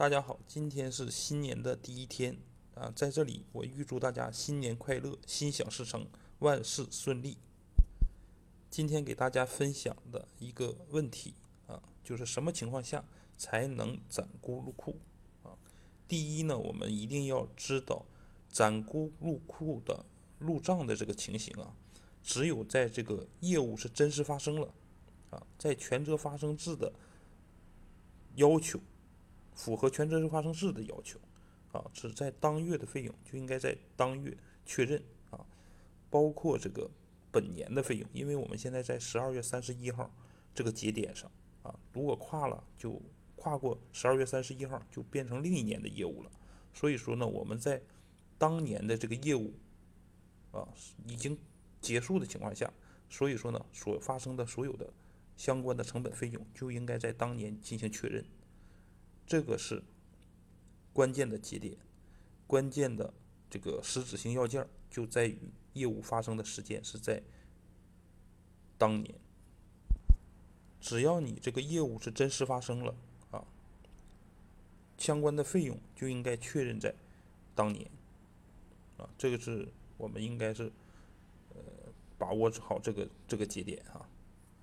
大家好，今天是新年的第一天啊，在这里我预祝大家新年快乐，心想事成，万事顺利。今天给大家分享的一个问题啊，就是什么情况下才能攒估入库啊？第一呢，我们一定要知道攒估入库的入账的这个情形啊，只有在这个业务是真实发生了啊，在权责发生制的要求。符合权责日发生制的要求，啊，是在当月的费用就应该在当月确认啊，包括这个本年的费用，因为我们现在在十二月三十一号这个节点上啊，如果跨了就跨过十二月三十一号就变成另一年的业务了，所以说呢，我们在当年的这个业务啊已经结束的情况下，所以说呢，所发生的所有的相关的成本费用就应该在当年进行确认。这个是关键的节点，关键的这个实质性要件就在于业务发生的时间是在当年。只要你这个业务是真实发生了啊，相关的费用就应该确认在当年啊，这个是我们应该是呃把握好这个这个节点啊。